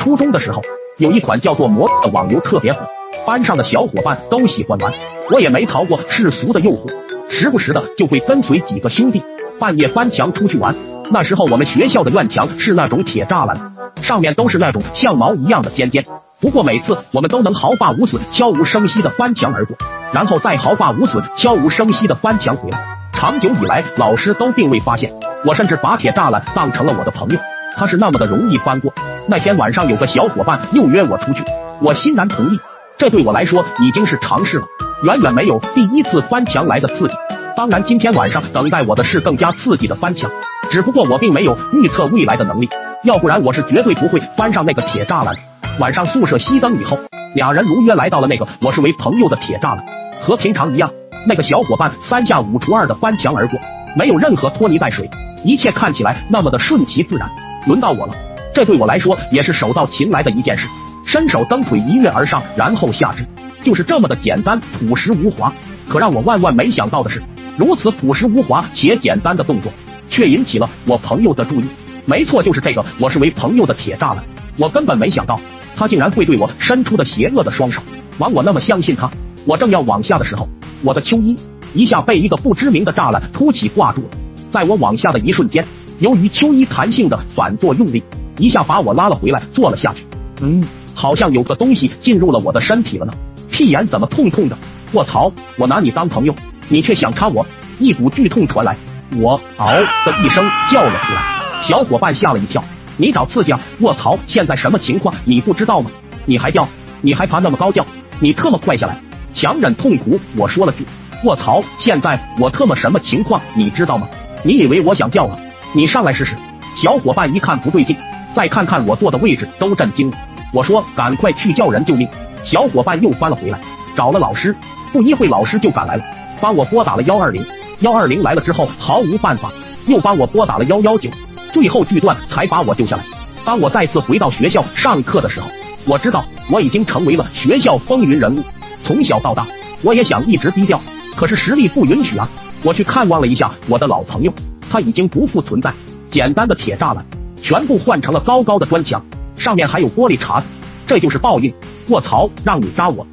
初中的时候，有一款叫做魔的网游特别火，班上的小伙伴都喜欢玩，我也没逃过世俗的诱惑，时不时的就会跟随几个兄弟半夜翻墙出去玩。那时候我们学校的院墙是那种铁栅栏，上面都是那种像毛一样的尖尖。不过每次我们都能毫发无损、悄无声息的翻墙而过，然后再毫发无损、悄无声息的翻墙回来。长久以来，老师都并未发现。我甚至把铁栅栏当成了我的朋友，他是那么的容易翻过。那天晚上有个小伙伴又约我出去，我欣然同意。这对我来说已经是常事了，远远没有第一次翻墙来的刺激。当然，今天晚上等待我的是更加刺激的翻墙。只不过我并没有预测未来的能力，要不然我是绝对不会翻上那个铁栅栏。晚上宿舍熄灯以后，俩人如约来到了那个我视为朋友的铁栅栏。和平常一样，那个小伙伴三下五除二的翻墙而过，没有任何拖泥带水，一切看起来那么的顺其自然。轮到我了，这对我来说也是手到擒来的一件事。伸手蹬腿一跃而上，然后下肢，就是这么的简单朴实无华。可让我万万没想到的是，如此朴实无华且简单的动作。却引起了我朋友的注意。没错，就是这个我视为朋友的铁栅栏。我根本没想到他竟然会对我伸出的邪恶的双手。枉我那么相信他。我正要往下的时候，我的秋衣一下被一个不知名的栅栏凸起挂住了。在我往下的一瞬间，由于秋衣弹性的反作用力，一下把我拉了回来，坐了下去。嗯，好像有个东西进入了我的身体了呢。屁眼怎么痛痛的？卧槽！我拿你当朋友，你却想插我？一股剧痛传来。我嗷的一声叫了出来，小伙伴吓了一跳。你找刺激啊！卧槽，现在什么情况？你不知道吗？你还叫？你还爬那么高叫？你特么快下来！强忍痛苦，我说了句：卧槽，现在我特么什么情况？你知道吗？你以为我想叫啊？你上来试试！小伙伴一看不对劲，再看看我坐的位置，都震惊了。我说赶快去叫人救命！小伙伴又翻了回来，找了老师。不一会，老师就赶来了，帮我拨打了幺二零。幺二零来了之后毫无办法，又帮我拨打了幺幺九，最后锯断才把我救下来。当我再次回到学校上课的时候，我知道我已经成为了学校风云人物。从小到大，我也想一直低调，可是实力不允许啊。我去看望了一下我的老朋友，它已经不复存在。简单的铁栅栏全部换成了高高的砖墙，上面还有玻璃碴子，这就是报应。卧槽，让你扎我！